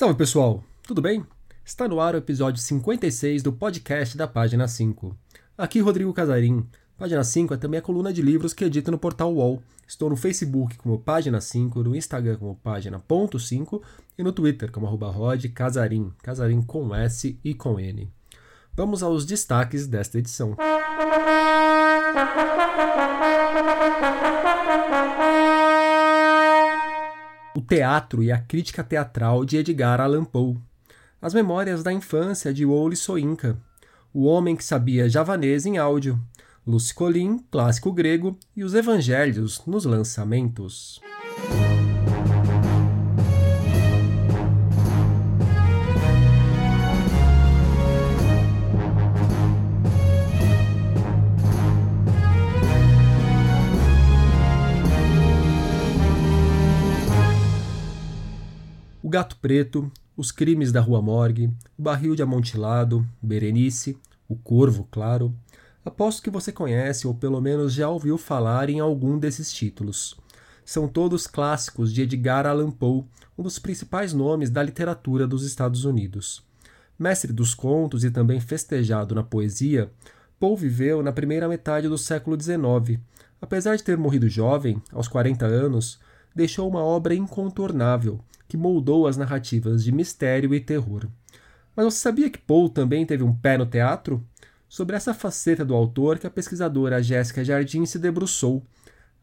Salve pessoal, tudo bem? Está no ar o episódio 56 do podcast da Página 5. Aqui Rodrigo Casarim. Página 5 é também a coluna de livros que edito no portal UOL. Estou no Facebook como Página 5, no Instagram como Página.5 e no Twitter como Rod Casarim, Casarim com S e com N. Vamos aos destaques desta edição. O teatro e a crítica teatral de Edgar Allan Poe. As memórias da infância de Wole Soyinka. O homem que sabia javanês em áudio. Lucy Colin, clássico grego e os evangelhos nos lançamentos. O Gato Preto, Os Crimes da Rua Morgue, O Barril de Amontilado, Berenice, O Corvo, claro. Aposto que você conhece ou pelo menos já ouviu falar em algum desses títulos. São todos clássicos de Edgar Allan Poe, um dos principais nomes da literatura dos Estados Unidos. Mestre dos contos e também festejado na poesia, Poe viveu na primeira metade do século XIX. Apesar de ter morrido jovem, aos 40 anos, deixou uma obra incontornável que moldou as narrativas de mistério e terror. Mas você sabia que Poe também teve um pé no teatro? Sobre essa faceta do autor que a pesquisadora Jéssica Jardim se debruçou.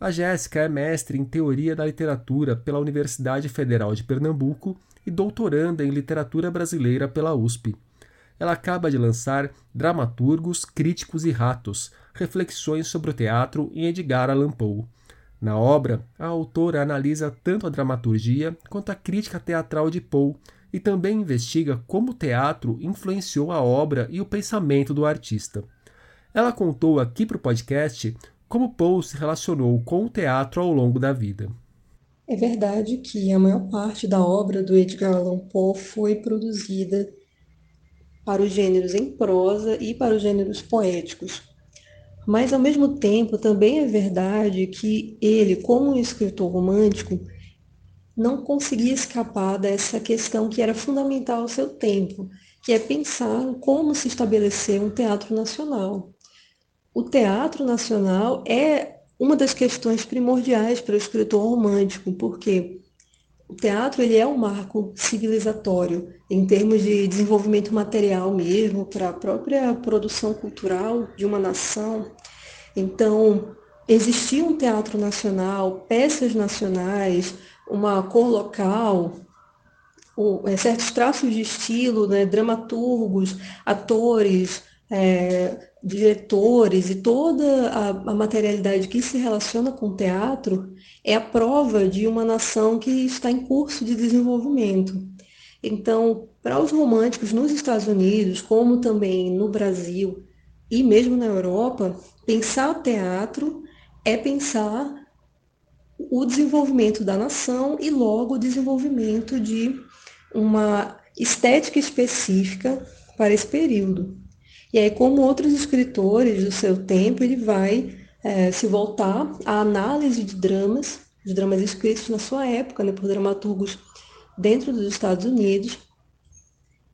A Jéssica é mestre em Teoria da Literatura pela Universidade Federal de Pernambuco e doutoranda em Literatura Brasileira pela USP. Ela acaba de lançar Dramaturgos, Críticos e Ratos, Reflexões sobre o Teatro em Edgar Allan Poe. Na obra, a autora analisa tanto a dramaturgia quanto a crítica teatral de Poe e também investiga como o teatro influenciou a obra e o pensamento do artista. Ela contou aqui para o podcast como Poe se relacionou com o teatro ao longo da vida. É verdade que a maior parte da obra do Edgar Allan Poe foi produzida para os gêneros em prosa e para os gêneros poéticos. Mas, ao mesmo tempo, também é verdade que ele, como um escritor romântico, não conseguia escapar dessa questão que era fundamental ao seu tempo, que é pensar como se estabelecer um teatro nacional. O teatro nacional é uma das questões primordiais para o escritor romântico, porque o teatro ele é um marco civilizatório em termos de desenvolvimento material mesmo, para a própria produção cultural de uma nação. Então, existia um teatro nacional, peças nacionais, uma cor local, é, certos traços de estilo, né, dramaturgos, atores, é, diretores e toda a, a, materialidade que se relaciona com o teatro é a prova de uma nação que está em curso de desenvolvimento. Então, para os românticos nos Estados Unidos, como também no Brasil e mesmo na Europa, pensar o teatro é pensar o desenvolvimento da nação e logo o desenvolvimento de uma estética específica para esse período. E aí, como outros escritores do seu tempo, ele vai é, se voltar à análise de dramas, de dramas escritos na sua época, né, por dramaturgos dentro dos Estados Unidos,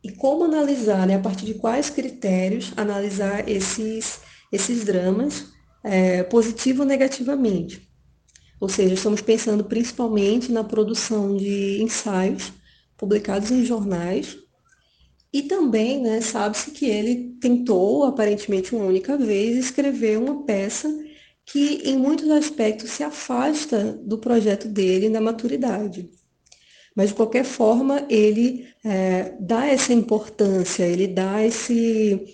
e como analisar, né, a partir de quais critérios analisar esses, esses dramas, é, positivo ou negativamente. Ou seja, estamos pensando principalmente na produção de ensaios publicados em jornais e também, né, sabe-se que ele tentou, aparentemente uma única vez, escrever uma peça que, em muitos aspectos, se afasta do projeto dele na maturidade. Mas, de qualquer forma, ele é, dá essa importância, ele dá esse,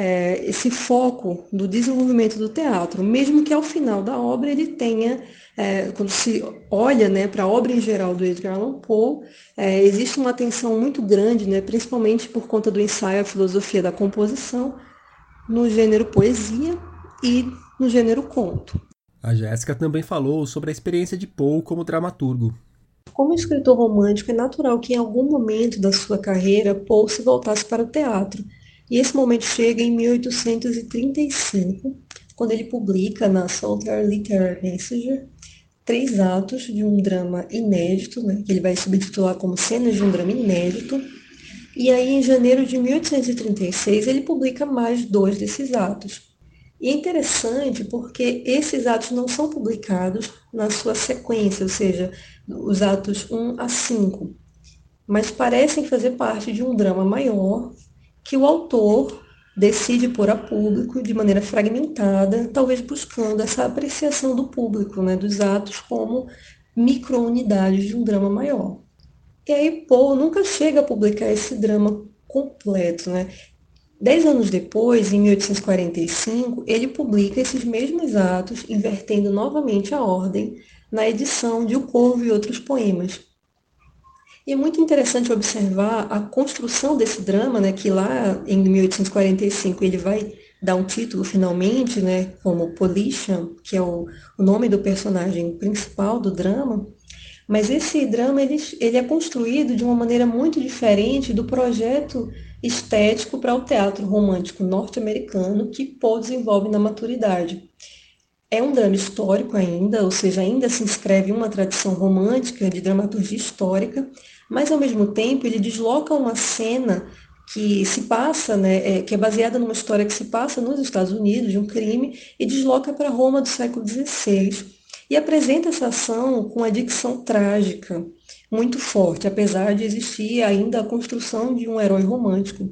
é, esse foco do desenvolvimento do teatro, mesmo que ao final da obra ele tenha é, quando se olha né, para a obra em geral do Edgar Allan Poe, é, existe uma atenção muito grande, né, principalmente por conta do ensaio A Filosofia da Composição, no gênero poesia e no gênero conto. A Jéssica também falou sobre a experiência de Poe como dramaturgo. Como escritor romântico, é natural que em algum momento da sua carreira Poe se voltasse para o teatro. E esse momento chega em 1835, quando ele publica na Southern Literary Messenger três atos de um drama inédito, né, que ele vai subtitular como Cenas de um Drama Inédito. E aí, em janeiro de 1836, ele publica mais dois desses atos. E é interessante porque esses atos não são publicados na sua sequência, ou seja, os atos 1 a 5, mas parecem fazer parte de um drama maior que o autor decide pôr a público de maneira fragmentada, talvez buscando essa apreciação do público, né, dos atos como microunidades de um drama maior. E aí Poe nunca chega a publicar esse drama completo, né? Dez anos depois, em 1845, ele publica esses mesmos atos, invertendo novamente a ordem, na edição de O Corvo e Outros Poemas. E é muito interessante observar a construção desse drama, né, que lá em 1845 ele vai dar um título finalmente, né, como Polisham, que é o, o nome do personagem principal do drama, mas esse drama ele, ele é construído de uma maneira muito diferente do projeto estético para o teatro romântico norte-americano que Poe desenvolve na maturidade. É um drama histórico ainda, ou seja, ainda se inscreve uma tradição romântica de dramaturgia histórica, mas ao mesmo tempo ele desloca uma cena que se passa, né, é, que é baseada numa história que se passa nos Estados Unidos, de um crime, e desloca para Roma do século XVI. E apresenta essa ação com a dicção trágica, muito forte, apesar de existir ainda a construção de um herói romântico.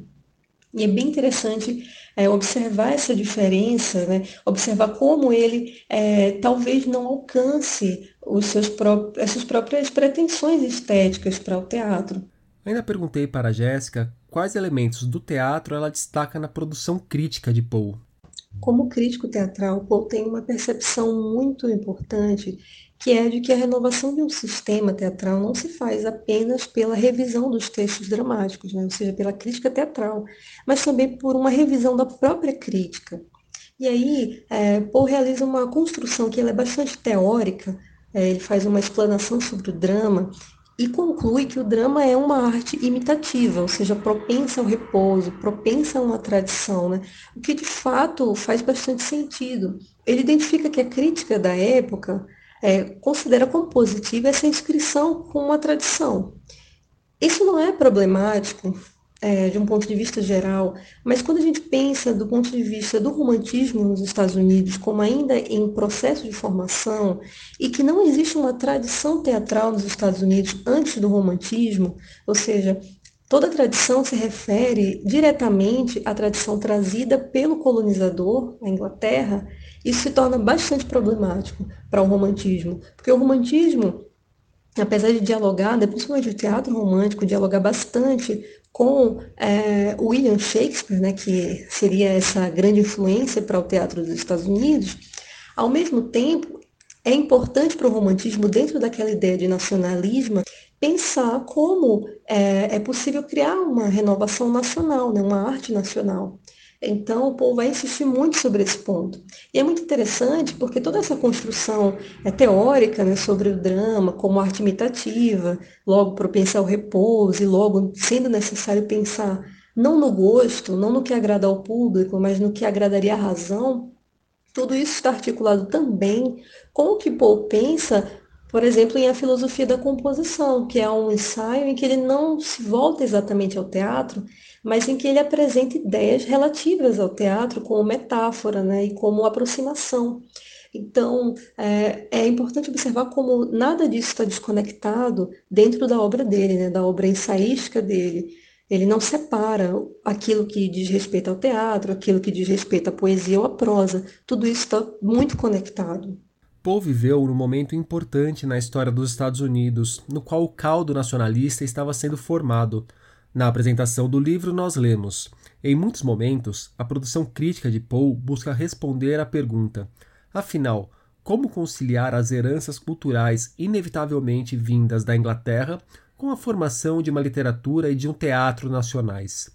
E é bem interessante é, observar essa diferença, né? observar como ele é, talvez não alcance os seus pró as suas próprias pretensões estéticas para o teatro. Ainda perguntei para a Jéssica quais elementos do teatro ela destaca na produção crítica de Poe. Como crítico teatral, Poe tem uma percepção muito importante que é de que a renovação de um sistema teatral não se faz apenas pela revisão dos textos dramáticos, né? ou seja, pela crítica teatral, mas também por uma revisão da própria crítica. E aí, é, Paul realiza uma construção que é bastante teórica, é, ele faz uma explanação sobre o drama e conclui que o drama é uma arte imitativa, ou seja, propensa ao repouso, propensa a uma tradição, né? o que de fato faz bastante sentido. Ele identifica que a crítica da época é, considera como positiva essa inscrição com uma tradição. Isso não é problemático é, de um ponto de vista geral, mas quando a gente pensa do ponto de vista do romantismo nos Estados Unidos como ainda em processo de formação e que não existe uma tradição teatral nos Estados Unidos antes do romantismo, ou seja, Toda tradição se refere diretamente à tradição trazida pelo colonizador, a Inglaterra, isso se torna bastante problemático para o romantismo, porque o romantismo, apesar de dialogar, né, principalmente o teatro romântico, dialogar bastante com é, William Shakespeare, né, que seria essa grande influência para o teatro dos Estados Unidos, ao mesmo tempo é importante para o romantismo, dentro daquela ideia de nacionalismo, pensar como é, é possível criar uma renovação nacional, né, uma arte nacional. Então, o povo vai insistir muito sobre esse ponto. E é muito interessante porque toda essa construção é teórica né, sobre o drama como arte imitativa, logo propensa ao repouso, e logo sendo necessário pensar não no gosto, não no que agrada ao público, mas no que agradaria à razão, tudo isso está articulado também com o que Paul pensa por exemplo, em A Filosofia da Composição, que é um ensaio em que ele não se volta exatamente ao teatro, mas em que ele apresenta ideias relativas ao teatro como metáfora né, e como aproximação. Então, é, é, importante observar como nada disso está desconectado dentro da obra dele, né, da obra ensaística dele. Ele não separa aquilo que diz respeito ao teatro, aquilo que diz respeito à poesia ou à prosa. Tudo isso está muito conectado. Poe viveu num momento importante na história dos Estados Unidos, no qual o caldo nacionalista estava sendo formado. Na apresentação do livro, nós lemos: Em muitos momentos, a produção crítica de Poe busca responder à pergunta: afinal, como conciliar as heranças culturais inevitavelmente vindas da Inglaterra com a formação de uma literatura e de um teatro nacionais?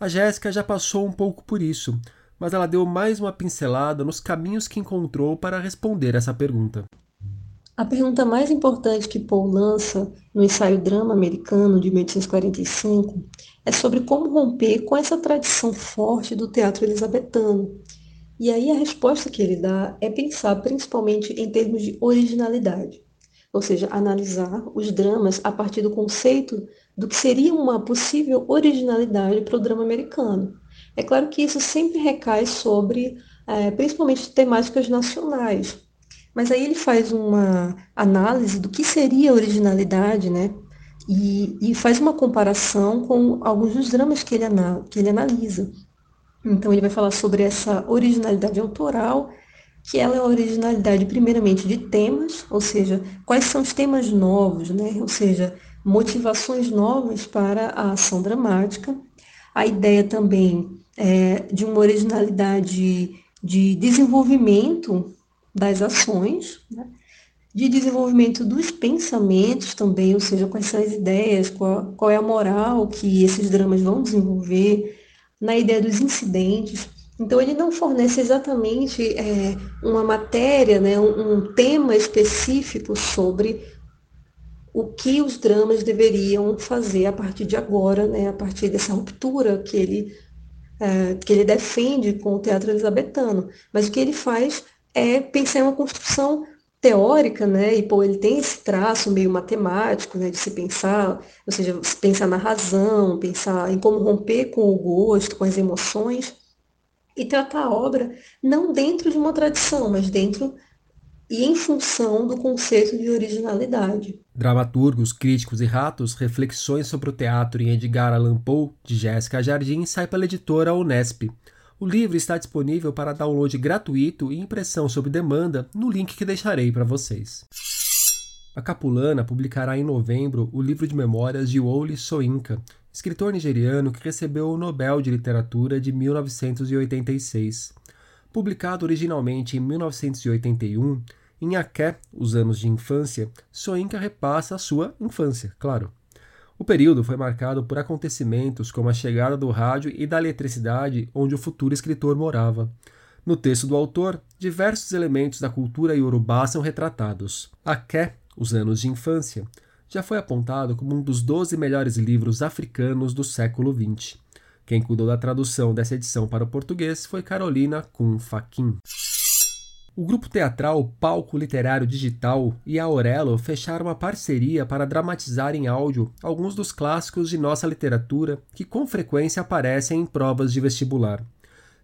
A Jéssica já passou um pouco por isso, mas ela deu mais uma pincelada nos caminhos que encontrou para responder essa pergunta. A pergunta mais importante que Paul lança no ensaio Drama Americano de 1845 é sobre como romper com essa tradição forte do teatro elisabetano. E aí a resposta que ele dá é pensar principalmente em termos de originalidade, ou seja, analisar os dramas a partir do conceito do que seria uma possível originalidade para o drama americano. É claro que isso sempre recai sobre, é, principalmente, temáticas nacionais, mas aí ele faz uma análise do que seria originalidade, né? E, e faz uma comparação com alguns dos dramas que ele, que ele analisa. Então, ele vai falar sobre essa originalidade autoral, que ela é a originalidade, primeiramente, de temas, ou seja, quais são os temas novos, né? ou seja, motivações novas para a ação dramática. A ideia também é de uma originalidade de desenvolvimento das ações, né? de desenvolvimento dos pensamentos também, ou seja, quais são as ideias, qual, qual é a moral que esses dramas vão desenvolver, na ideia dos incidentes. Então, ele não fornece exatamente é, uma matéria, né, um, um, tema específico sobre o que os dramas deveriam fazer a partir de agora, né, a partir dessa ruptura que ele, é, que ele defende com o teatro elisabetano. Mas o que ele faz é pensar em uma construção teórica, né? E pô, ele tem esse traço meio matemático, né, de se pensar, ou seja, pensar na razão, pensar em como romper com o gosto, com as emoções e tratar a obra não dentro de uma tradição, mas dentro e em função do conceito de originalidade. Dramaturgos, críticos e ratos, reflexões sobre o teatro em Edgar Allan Poe, de Jéssica Jardim, sai pela editora Unesp. O livro está disponível para download gratuito e impressão sob demanda no link que deixarei para vocês. A Capulana publicará em novembro o livro de memórias de Wole Soyinka, escritor nigeriano que recebeu o Nobel de Literatura de 1986. Publicado originalmente em 1981, em Aké, Os Anos de Infância, Soyinka repassa a sua infância, claro. O período foi marcado por acontecimentos como a chegada do rádio e da eletricidade onde o futuro escritor morava. No texto do autor, diversos elementos da cultura iorubá são retratados. Aké, Os Anos de Infância, já foi apontado como um dos 12 melhores livros africanos do século XX. Quem cuidou da tradução dessa edição para o português foi Carolina Kuhn Faquin. O grupo teatral Palco Literário Digital e Aurelo fecharam uma parceria para dramatizar em áudio alguns dos clássicos de nossa literatura que com frequência aparecem em provas de vestibular.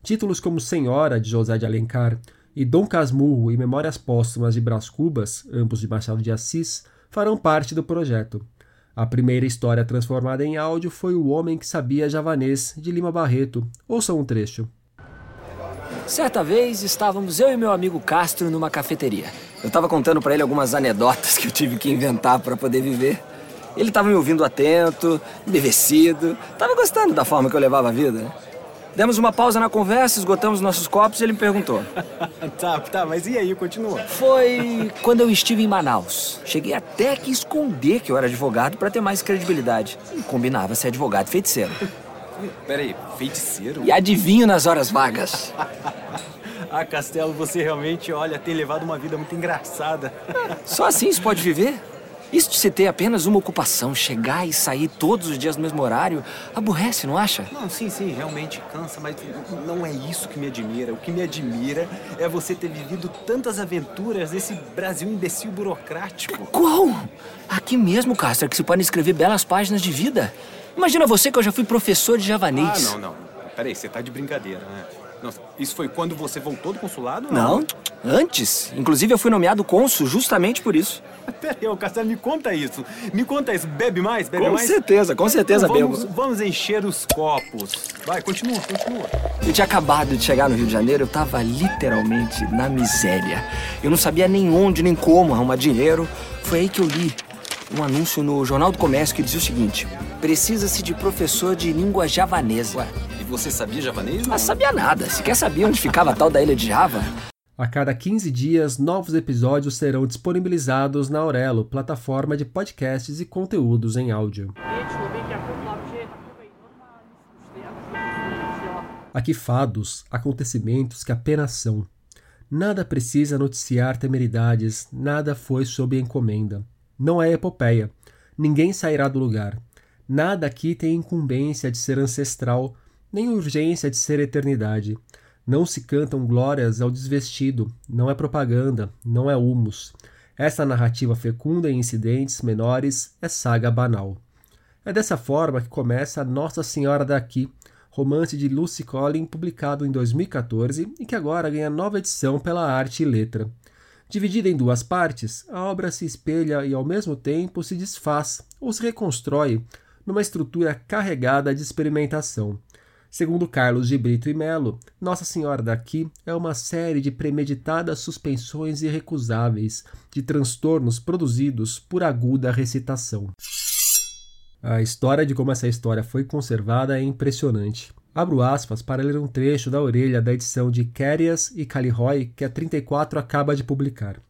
Títulos como Senhora, de José de Alencar, e Dom Casmurro e Memórias Póstumas de Brás Cubas, ambos de Machado de Assis, farão parte do projeto. A primeira história transformada em áudio foi O Homem que Sabia Javanês, de Lima Barreto. Ouçam um trecho. Certa vez estávamos eu e meu amigo Castro numa cafeteria. Eu estava contando para ele algumas anedotas que eu tive que inventar para poder viver. Ele estava me ouvindo atento, embevecido, estava gostando da forma que eu levava a vida. Demos uma pausa na conversa, esgotamos nossos copos e ele me perguntou. tá, tá, mas e aí, continua? Foi quando eu estive em Manaus. Cheguei até que esconder que eu era advogado para ter mais credibilidade. combinava ser advogado feiticeiro. Peraí, feiticeiro? E adivinho nas horas vagas. ah, Castelo, você realmente, olha, tem levado uma vida muito engraçada. Só assim se pode viver? Isso de se ter apenas uma ocupação, chegar e sair todos os dias no mesmo horário, aborrece, não acha? Não, sim, sim, realmente cansa, mas não é isso que me admira. O que me admira é você ter vivido tantas aventuras nesse Brasil imbecil burocrático. Qual? Aqui mesmo, Castro, que se podem escrever belas páginas de vida. Imagina você que eu já fui professor de javanês. Ah, não, não. Peraí, você tá de brincadeira, né? Nossa, isso foi quando você voltou do consulado? Não, não antes. Inclusive, eu fui nomeado cônsul justamente por isso. Peraí, ô Castelo, me conta isso. Me conta isso. Bebe mais? Bebe com mais? Com certeza, com certeza então, vamos, bebo. Vamos encher os copos. Vai, continua, continua. Eu tinha acabado de chegar no Rio de Janeiro, eu tava literalmente na miséria. Eu não sabia nem onde, nem como arrumar dinheiro. Foi aí que eu li um anúncio no Jornal do Comércio que dizia o seguinte: precisa-se de professor de língua javanesa. Ué, e você sabia javanês? Não ah, sabia nada. Se quer saber onde ficava a tal da ilha de Java? A cada 15 dias, novos episódios serão disponibilizados na Aurelo, plataforma de podcasts e conteúdos em áudio. Aqui fados, acontecimentos que apenas são. Nada precisa noticiar temeridades, nada foi sob encomenda. Não é epopeia. Ninguém sairá do lugar. Nada aqui tem incumbência de ser ancestral, nem urgência de ser eternidade. Não se cantam glórias ao desvestido, não é propaganda, não é humus. Essa narrativa fecunda em incidentes menores é saga banal. É dessa forma que começa Nossa Senhora daqui, romance de Lucy Collin publicado em 2014 e que agora ganha nova edição pela Arte e Letra. Dividida em duas partes, a obra se espelha e ao mesmo tempo se desfaz ou se reconstrói numa estrutura carregada de experimentação. Segundo Carlos de Brito e Melo, Nossa Senhora daqui é uma série de premeditadas suspensões irrecusáveis de transtornos produzidos por aguda recitação. A história de como essa história foi conservada é impressionante. Abro aspas para ler um trecho da orelha da edição de Carias e Caliroy que a 34 acaba de publicar.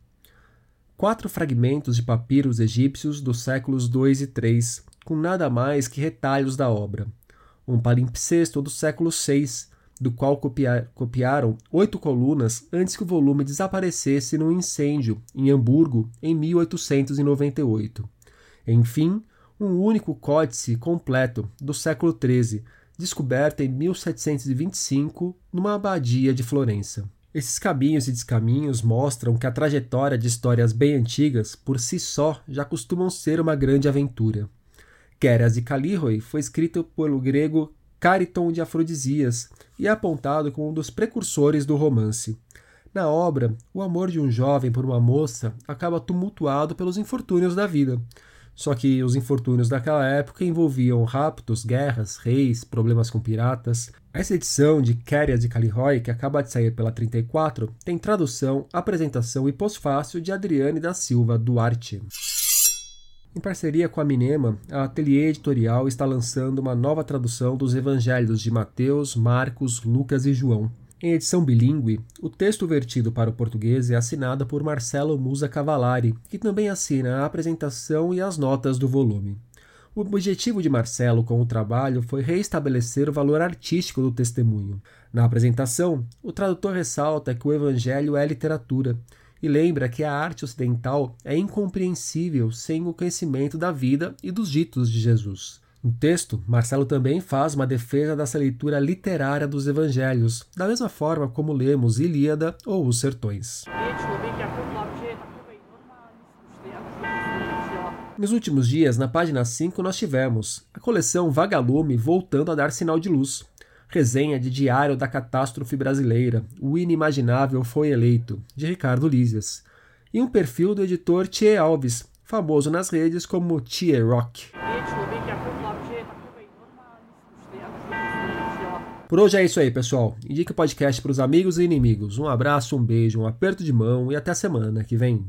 Quatro fragmentos de papiros egípcios dos séculos 2 e 3, com nada mais que retalhos da obra. Um palimpsesto do século 6, do qual copia copiaram oito colunas antes que o volume desaparecesse num incêndio em Hamburgo em 1898. Enfim, um único códice completo do século XIII, descoberto em 1725 numa abadia de Florença. Esses caminhos e descaminhos mostram que a trajetória de histórias bem antigas, por si só, já costumam ser uma grande aventura. Queras de Calirroi foi escrito pelo grego Cariton de Afrodisias e é apontado como um dos precursores do romance. Na obra, o amor de um jovem por uma moça acaba tumultuado pelos infortúnios da vida, só que os infortúnios daquela época envolviam raptos, guerras, reis, problemas com piratas. Essa edição de Kéria de Caliroy, que acaba de sair pela 34, tem tradução, apresentação e pós-fácil de Adriane da Silva Duarte. Em parceria com a Minema, a Ateliê Editorial está lançando uma nova tradução dos evangelhos de Mateus, Marcos, Lucas e João. Em edição bilíngue, o texto vertido para o português é assinado por Marcelo Musa Cavallari, que também assina a apresentação e as notas do volume. O objetivo de Marcelo com o trabalho foi reestabelecer o valor artístico do testemunho. Na apresentação, o tradutor ressalta que o Evangelho é literatura e lembra que a arte ocidental é incompreensível sem o conhecimento da vida e dos ditos de Jesus. No texto, Marcelo também faz uma defesa dessa leitura literária dos evangelhos, da mesma forma como lemos Ilíada ou Os Sertões. Nos últimos dias, na página 5, nós tivemos a coleção Vagalume voltando a dar sinal de luz. Resenha de Diário da Catástrofe Brasileira, O Inimaginável Foi Eleito, de Ricardo Lízias. E um perfil do editor Thier Alves, famoso nas redes como Thier Rock. Por hoje é isso aí, pessoal. Indique o podcast para os amigos e inimigos. Um abraço, um beijo, um aperto de mão e até a semana que vem.